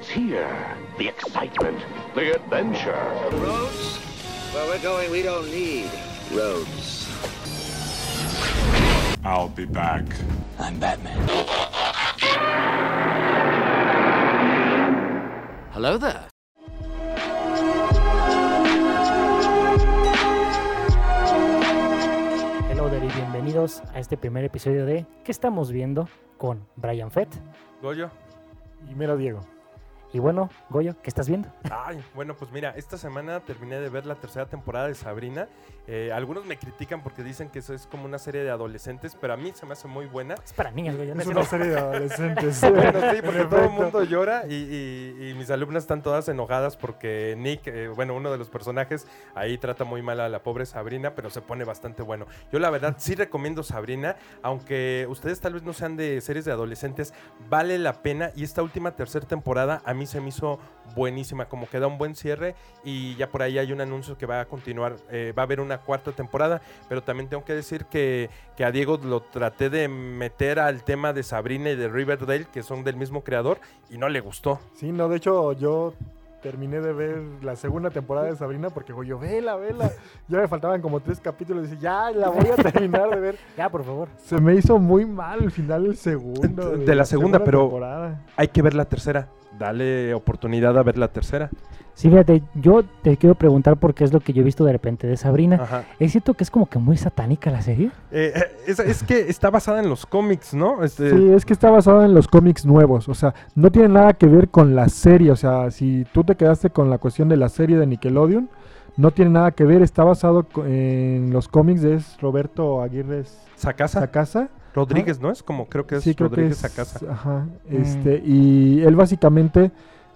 It's here. The excitement, the adventure. Roads? Where we're going, we don't need roads. I'll be back. I'm Batman. Hello there. Hello there y bienvenidos a este primer episodio de ¿Qué estamos viendo? con Brian Fett. Goyo. Y mero Diego. Y bueno, Goyo, ¿qué estás viendo? Ay, bueno, pues mira, esta semana terminé de ver la tercera temporada de Sabrina. Eh, algunos me critican porque dicen que eso es como una serie de adolescentes, pero a mí se me hace muy buena. Es para niños, Goyo. no Es es una serie de adolescentes. Bueno, sí, porque todo el mundo llora y, y- y mis alumnas están todas enojadas porque Nick, eh, bueno, uno de los personajes, ahí trata muy mal a la pobre Sabrina, pero se pone bastante bueno. Yo la verdad sí recomiendo Sabrina, aunque ustedes tal vez no sean de series de adolescentes, vale la pena y esta última tercera temporada a mí se me hizo buenísima, como que da un buen cierre y ya por ahí hay un anuncio que va a continuar, eh, va a haber una cuarta temporada, pero también tengo que decir que, que a Diego lo traté de meter al tema de Sabrina y de Riverdale, que son del mismo creador, y no le gustó. Sí, no, de hecho yo terminé de ver la segunda temporada de Sabrina porque digo yo, vela, vela. Ya me faltaban como tres capítulos y dije, ya, la voy a terminar de ver. Ya, por favor. Se me hizo muy mal el final del segundo. De la segunda, pero- temporada. Hay que ver la tercera, dale oportunidad a ver la tercera. Sí, fíjate, yo te quiero preguntar por qué es lo que yo he visto de repente de Sabrina. Ajá. ¿Es cierto que es como que muy satánica la serie? Eh, es, es que está basada en los cómics, ¿no? Este, Sí, es que está basado en los cómics nuevos, o sea, no tiene nada que ver con la serie, o sea, si tú te quedaste con la cuestión de la serie de Nickelodeon, no tiene nada que ver, está basado en los cómics de es Roberto Aguirre Sacasa. Sacasa. Rodríguez, ¿no? Es como creo que es Sí, creo que Rodríguez es, Sacasa. Ajá, Mm. este, y él básicamente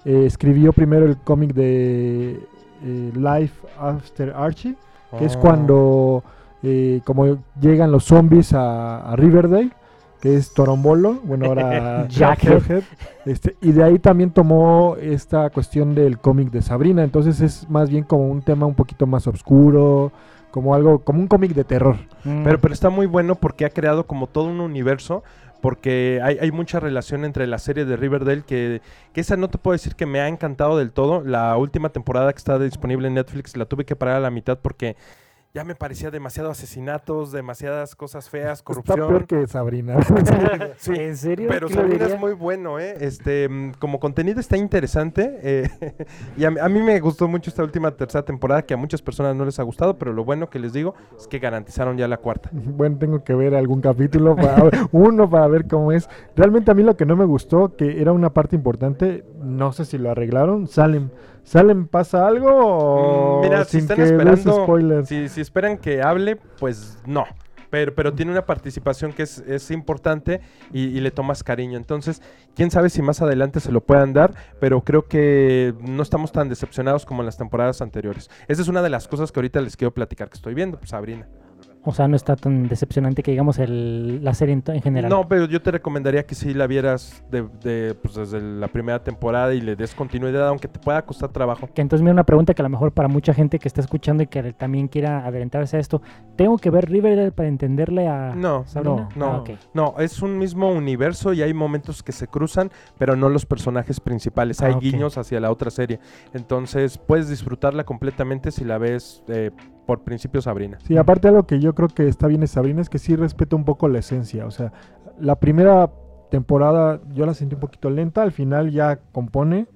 eh, escribió primero el cómic de eh, Life After Archie, que es Oh. cuando eh, como llegan los zombies a, a Riverdale, que es Torombolo, bueno ahora Jackhead. Este, y de ahí también tomó esta cuestión del cómic de Sabrina, entonces es más bien como un tema un poquito más oscuro, como algo, como un cómic de terror. Pero, pero está muy bueno porque ha creado como todo un universo. Porque hay, hay mucha relación entre la serie de Riverdale que, que esa no te puedo decir que me ha encantado del todo. La última temporada que está disponible en Netflix la tuve que parar a la mitad porque ya me parecía demasiado asesinatos, demasiadas cosas feas, Está corrupción. peor que Sabrina. Sí, ¿En serio? Pero ¿Quién lo Sabrina es muy bueno, ¿eh? Este, mm, como contenido está interesante. eh, y a, mí- a mí me gustó mucho esta última tercera temporada, que a muchas personas no les ha gustado, pero lo bueno que les digo es que garantizaron ya la cuarta. Bueno, tengo que ver algún capítulo, para, uno para ver cómo es. Realmente a mí lo que no me gustó, que era una parte importante, no sé si lo arreglaron, Salem. ¿Salem pasa algo o Mm, Mira, si sin están que esperando, si, si esperan que hable, pues no. Pero, pero tiene una participación que es, es importante y, y le tomas cariño. Entonces, quién sabe si más adelante se lo puedan dar, pero creo que no estamos tan decepcionados como en las temporadas anteriores. Esa es una de las cosas que ahorita les quiero platicar que estoy viendo, pues Sabrina. O sea, no está tan decepcionante que digamos el, la serie en, general. No, pero yo te recomendaría que sí la vieras de, de, pues, desde la primera temporada y le des continuidad, aunque te pueda costar trabajo. Que entonces mira una pregunta que a lo mejor para mucha gente que está escuchando y que también quiera adelantarse a esto. ¿Tengo que ver Riverdale para entenderle a No, Sabrina? no, Ah, ok. No, es un mismo universo y hay momentos que se cruzan, pero no los personajes principales. Ah, Hay guiños hacia la otra serie. Entonces puedes disfrutarla completamente si la ves eh, por principio Sabrina. Sí, aparte algo que yo creo que está bien de Sabrina es que sí respeta un poco la esencia. O sea, la primera temporada yo la sentí un poquito lenta, al final ya compone.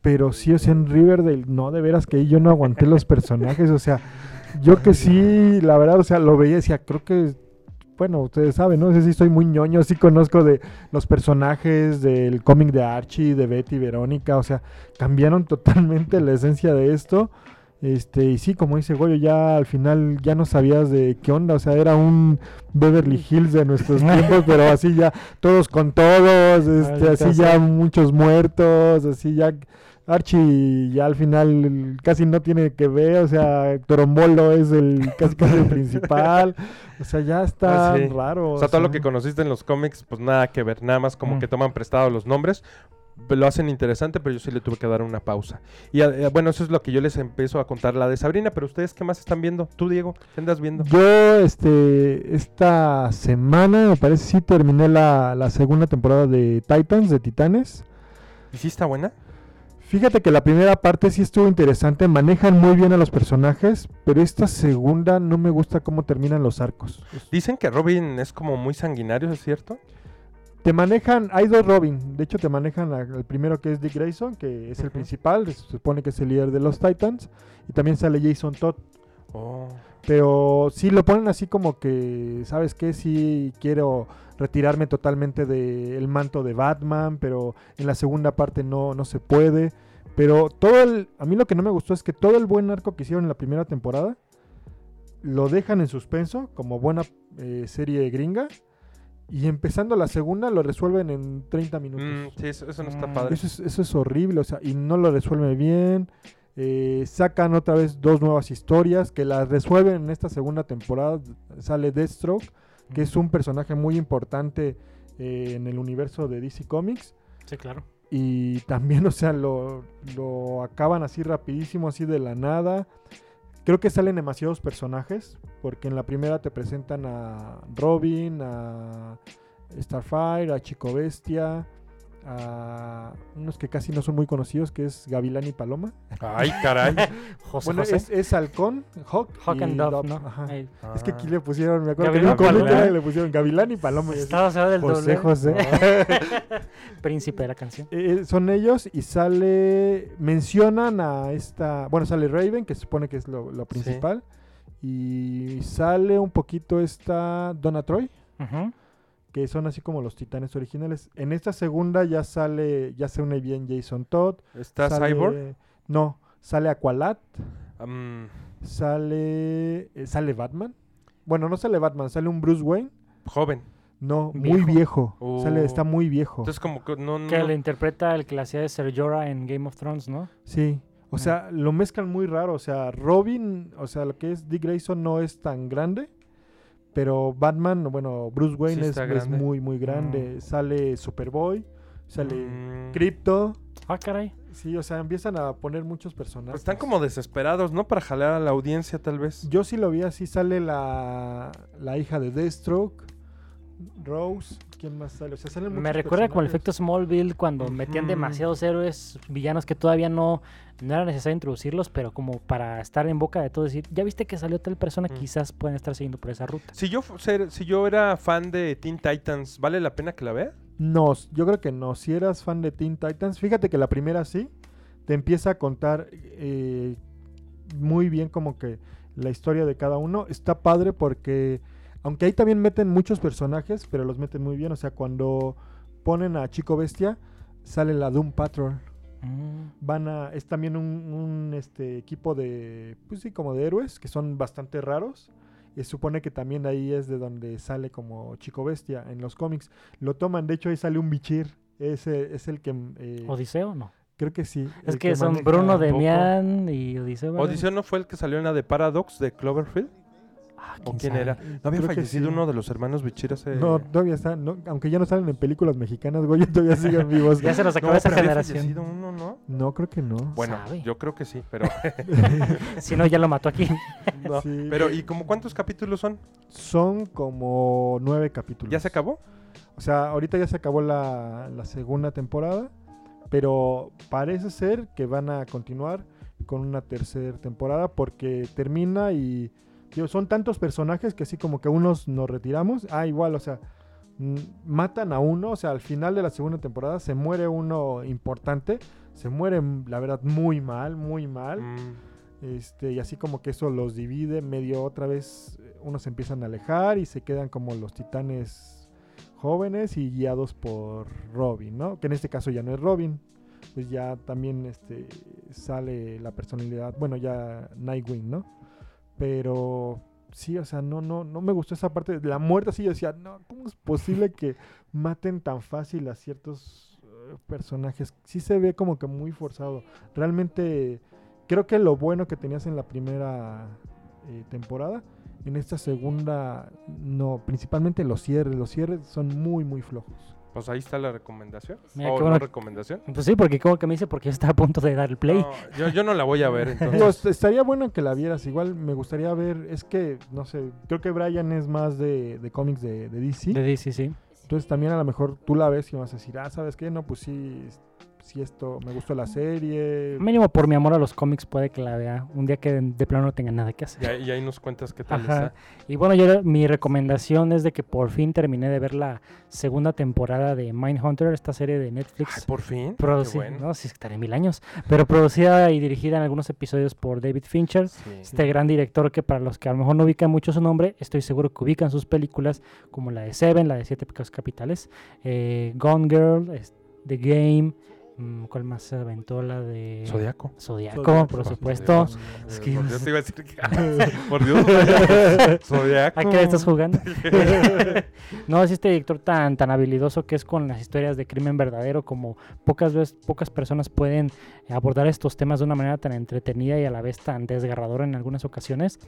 Pero sí, o sea, en Riverdale, no, de veras que ahí yo no aguanté los personajes. O sea, yo que sí, la verdad, o sea, lo veía y decía, creo que, bueno, ustedes saben, ¿no? sé si soy muy ñoño, sí conozco de los personajes del cómic de Archie, de Betty, Verónica, o sea, cambiaron totalmente la esencia de esto. Este, y sí, como dice Goyo, ya al final ya no sabías de qué onda, o sea, era un Beverly Hills de nuestros tiempos, pero así ya todos con todos, este, así ya muchos muertos, así ya Archie ya al final casi no tiene que ver, o sea, Torombolo es el casi casi el principal, o sea, ya está Ah, sí. raro. O sea, todo lo que conociste en los cómics, pues nada que ver. Nada más como Mm. que toman prestado los nombres. Lo hacen interesante, pero yo sí le tuve que dar una pausa. Y eh, bueno, eso es lo que yo les empiezo a contar la de Sabrina. Pero ustedes, ¿qué más están viendo? Tú, Diego, ¿qué andas viendo? Yo, este, esta semana, me parece, sí terminé la, la segunda temporada de Titans, de Titanes. ¿Y sí está buena? Fíjate que la primera parte sí estuvo interesante, manejan muy bien a los personajes, pero esta segunda no me gusta cómo terminan los arcos. Dicen que Robin es como muy sanguinario, ¿es cierto? Te manejan, hay dos Robin, de hecho te manejan a- al primero que es Dick Grayson, que es el principal, se supone que es el líder de los Titans, y también sale Jason Todd. Oh. Pero sí lo ponen así como que, ¿sabes qué? Sí quiero retirarme totalmente del manto de Batman, pero en la segunda parte no, no se puede. Pero todo el... A mí lo que no me gustó es que todo el buen arco que hicieron en la primera temporada lo dejan en suspenso como buena eh, serie gringa. Y empezando la segunda lo resuelven en 30 minutos. Mm, sí, eso, eso no está Mm. padre. Eso es, eso es horrible, o sea, y no lo resuelve bien. Eh, sacan otra vez dos nuevas historias que las resuelven en esta segunda temporada. Sale Deathstroke, que es un personaje muy importante eh, en el universo de DC Comics. Sí, claro. Y también, o sea, lo, lo acaban así rapidísimo, así de la nada. Creo que salen demasiados personajes, porque en la primera te presentan a Robin, a Starfire, a Chico Bestia, a unos que casi no son muy conocidos, que es Gavilán y Paloma. Ay, caray. José bueno, José. es, es Halcón, Hawk, Hawk y and Dove, Dove, ¿no? ajá. Ahí. Es que aquí le pusieron, me acuerdo Gavilán que en un era- le pusieron Gavilán y Paloma. Estaba cerrado del José doble. José. Príncipe de la canción. Eh, son ellos y sale. Mencionan a esta. Bueno, sale Raven, que se supone que es lo, lo principal. Y sale un poquito esta Donna Troy, Ujú. Que son así como los titanes originales. En esta segunda ya sale. Ya se une bien Jason Todd. ¿Está sale- Cyborg? No, sale Aqualad. Sale. eh, sale Batman. Bueno, no sale Batman, sale un Bruce Wayne. joven. No, muy Viejo. Sale, está Oh. muy viejo. Entonces como que no... no Que le interpreta el que le hacía de Ser Jorah en Game of Thrones, ¿no? Sí. O Ah. sea, lo mezclan muy raro. O sea, Robin, o sea, lo que es Dick Grayson no es tan grande. Pero Batman, bueno, Bruce Wayne Sí es, muy, muy grande. Sale Superboy, sale Mm, Crypto. Ah, caray. Sí, o sea, empiezan a poner muchos personajes. pues están como desesperados, ¿no? Para jalar a la audiencia tal vez. Yo sí lo vi así. Sale la, la hija de Deathstroke, Rose. ¿Quién más sale? O sea, salen Me recuerda con el efecto Smallville cuando metían demasiados héroes villanos que todavía no, no era necesario introducirlos, pero como para estar en boca de todo decir, ya viste que salió tal persona, Mm. quizás pueden estar siguiendo por esa ruta. Si yo, ser- si yo era fan de Teen Titans, ¿vale la pena que la vea? No, yo creo que no. Si eras fan de Teen Titans, fíjate que la primera sí, te empieza a contar eh, muy bien como que la historia de cada uno. Está padre porque, aunque ahí también meten muchos personajes, pero los meten muy bien. O sea, cuando ponen a Chico Bestia, sale la Doom Patrol. Mm. Van a, es también un, un, este, equipo de, pues sí, como de héroes, que son bastante raros. Y se supone que también ahí es de donde sale como Chico Bestia en los cómics. Lo toman, de hecho ahí sale un bichir. Ese es el que... eh, ¿Odiseo? No. creo que sí. Es que, son Bruno. Demian y Odiseo. ¿verdad? ¿Odiseo no fue el que salió en la de Paradox de Cloverfield? Ah, ¿O quién sabe? era? ¿No había Creo que fallecido sí. uno de los hermanos Bichir hace...? No, todavía están, no, aunque ya no salen en películas mexicanas, güey, todavía siguen vivos. Ya se nos No, acabó esa pero había generación. fallecido uno, ¿no? No, creo que no. Bueno, Sabe. yo creo que sí, pero... Si no, ya lo mató aquí. no. Sí. Pero, ¿y como cuántos capítulos son? Son como nueve capítulos. ¿Ya se acabó? O sea, ahorita ya se acabó la, la segunda temporada, pero parece ser que van a continuar con una tercera temporada porque termina y digo, son tantos personajes que así como que unos nos retiramos. Ah, igual, o sea, mm, matan a uno, o sea, al final de la segunda temporada se muere uno importante, se muere, mm, la verdad, muy mal, muy mal. Mm, Este, y así como que eso los divide medio otra vez, eh, unos se empiezan a alejar y se quedan como los titanes jóvenes y guiados por Robin, ¿no? Que en este caso ya no es Robin, pues ya también este, sale la personalidad, bueno, ya Nightwing, ¿no? Pero sí, o sea, no, no, no me gustó esa parte la muerte, así yo decía, no, ¿cómo es posible que maten tan fácil a ciertos eh, personajes? Sí se ve como que muy forzado. Realmente creo que lo bueno que tenías en la primera eh, temporada, en esta segunda, no, principalmente los cierres, los cierres son muy, muy flojos. Pues ahí está la recomendación. Mira, ¿O qué no bueno. recomendación? Pues sí, porque como que me dice porque está a punto de dar el play. No, yo, yo no la voy a ver, entonces. est- estaría bueno que la vieras, igual me gustaría ver, es que, no sé, creo que Brian es más de, de cómics de, de DC, De DC, sí. entonces también a lo mejor tú la ves y vas a decir, ah, ¿sabes qué? No, pues sí, si esto me gustó la serie. Mínimo por mi amor a los cómics puede que la vea un día que de, de plano no tenga nada que hacer. Y ahí, y ahí nos cuentas qué tal Ajá. está. Y bueno, yo mi recomendación es de que por fin terminé de ver la segunda temporada de Mindhunter, esta serie de Netflix. Ay, por fin. Qué Produci- bueno. no, sí, estaré mil años, pero producida y dirigida en algunos episodios por David Fincher, Sí. este gran director que para los que a lo mejor no ubican mucho su nombre, estoy seguro que ubican sus películas como la de Seven, la de Siete Pecados Capitales, eh, Gone Girl, The Game, ¿cuál más se aventó? La de Zodiaco. Zodiaco, Zodiaco, por supuesto. Es Eh, que- Por Dios, te iba a decir que... por Dios. Zodiaco. ¿A qué le estás jugando? no, es este director tan, tan habilidoso que es con las historias de crimen verdadero, como pocas veces, pocas personas pueden abordar estos temas de una manera tan entretenida y a la vez tan desgarradora en algunas ocasiones,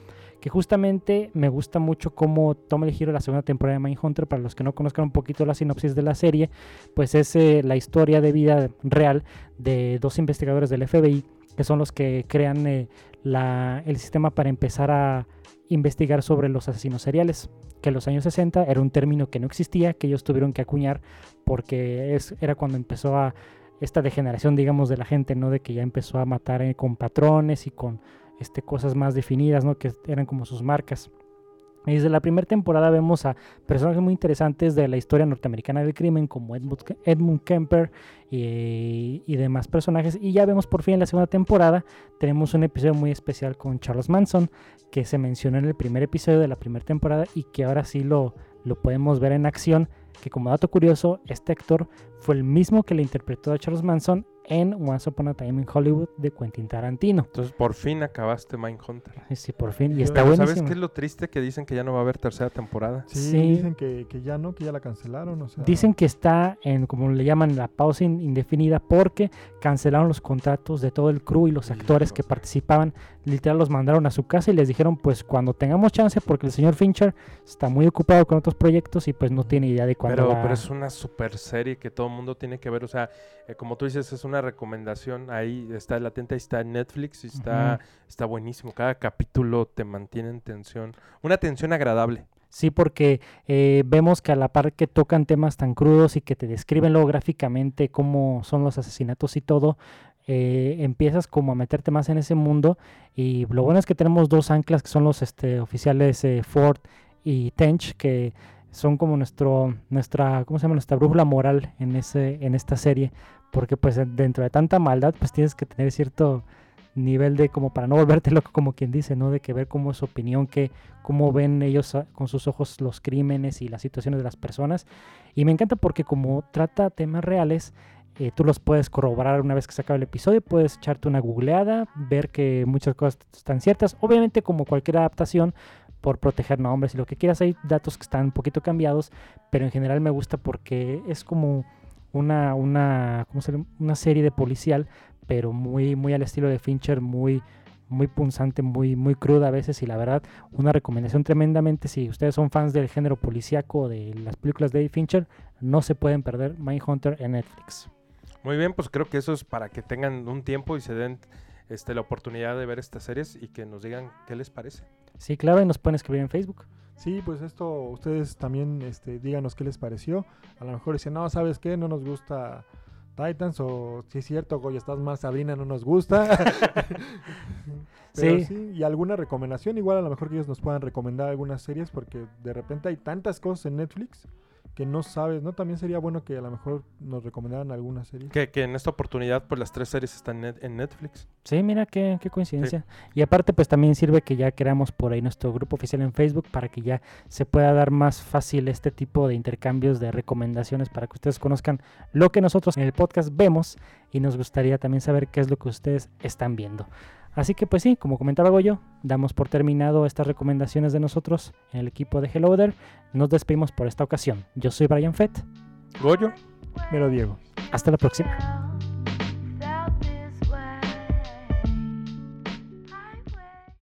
que justamente me gusta mucho cómo toma el giro la segunda temporada de Mindhunter, para los que no conozcan un poquito la sinopsis de la serie, pues es eh, la historia de vida real de dos investigadores del FBI, que son los que crean eh, el sistema para empezar a investigar sobre los asesinos seriales, que en los años 60 era un término que no existía, que ellos tuvieron que acuñar porque es, era cuando empezó a esta degeneración, digamos, de la gente, ¿no? De que ya empezó a matar eh, con patrones y con este, cosas más definidas, ¿no? Que eran como sus marcas. Y desde la primera temporada vemos a personajes muy interesantes de la historia norteamericana del crimen, como Edmund, Edmund Kemper y, demás personajes. Y ya vemos por fin en la segunda temporada, tenemos un episodio muy especial con Charles Manson, que se mencionó en el primer episodio de la primera temporada y que ahora sí lo, lo podemos ver en acción. Que como dato curioso, este actor fue el mismo que le interpretó a Charles Manson en Once Upon a Time in Hollywood de Quentin Tarantino. Entonces, por fin acabaste Mindhunter. Sí, por fin. Y está buenísimo. ¿Sabes qué es lo triste? Que dicen que ya no va a haber tercera temporada. Sí, Sí. dicen que, que ya no, que ya la cancelaron. O sea, Dicen que está en, como le llaman, la pausa in- indefinida porque cancelaron los contratos de todo el crew y los actores que participaban. Literal los mandaron a su casa y les dijeron, pues cuando tengamos chance, porque el señor Fincher está muy ocupado con otros proyectos y pues no tiene idea de cuándo Pero, va- pero es una super serie que todo el mundo tiene que ver. O sea, eh, como tú dices, es una recomendación. Ahí está latente, ahí está en Netflix y está, está buenísimo. Cada capítulo te mantiene en tensión. Una tensión agradable. Sí, porque eh, vemos que a la par que tocan temas tan crudos y que te describen luego gráficamente cómo son los asesinatos y todo, eh, empiezas como a meterte más en ese mundo. Y lo bueno es que tenemos dos anclas que son los este, oficiales eh, Ford y Tench, que son como nuestro, nuestra, ¿cómo se llama? Nuestra brújula moral en, ese, en esta serie. Porque pues dentro de tanta maldad, pues tienes que tener cierto nivel de como para no volverte loco como quien dice, ¿no? De que ver cómo es su opinión, que cómo ven ellos con sus ojos los crímenes y las situaciones de las personas. Y me encanta porque como trata temas reales, eh, tú los puedes corroborar una vez que se acaba el episodio, puedes echarte una googleada, ver que muchas cosas están ciertas. Obviamente como cualquier adaptación, por proteger nombres y lo que quieras, hay datos que están un poquito cambiados, pero en general me gusta porque es como una, una, ¿cómo se llama? una serie de policial, pero muy, muy al estilo de Fincher, muy, muy punzante, muy, muy cruda a veces y la verdad una recomendación tremendamente si ustedes son fans del género policíaco de las películas de David Fincher no se pueden perder Mindhunter en Netflix. Muy bien, pues creo que eso es para que tengan un tiempo y se den este, la oportunidad de ver estas series y que nos digan qué les parece. Sí, claro, y nos pueden escribir en Facebook. Sí, pues esto, ustedes también este, díganos qué les pareció. A lo mejor dicen, no, ¿sabes qué? No nos gusta Titans o si es cierto, Goya, estás mal, Sabrina no nos gusta. Pero Sí. sí. y alguna recomendación, igual a lo mejor que ellos nos puedan recomendar algunas series porque de repente hay tantas cosas en Netflix que no sabes, ¿no? También sería bueno que a lo mejor nos recomendaran algunas series. Que, que en esta oportunidad, pues las tres series están net- en Netflix. Sí, mira qué, qué coincidencia. Y aparte, pues también sirve que ya creamos por ahí nuestro grupo oficial en Facebook para que ya se pueda dar más fácil este tipo de intercambios de recomendaciones para que ustedes conozcan lo que nosotros en el podcast vemos y nos gustaría también saber qué es lo que ustedes están viendo. Así que pues sí, como comentaba yo, damos por terminado estas recomendaciones de nosotros en el equipo de Hello There. Nos despedimos por esta ocasión. Yo soy Brian Fett. Goyo. Pero Diego. Hasta la próxima.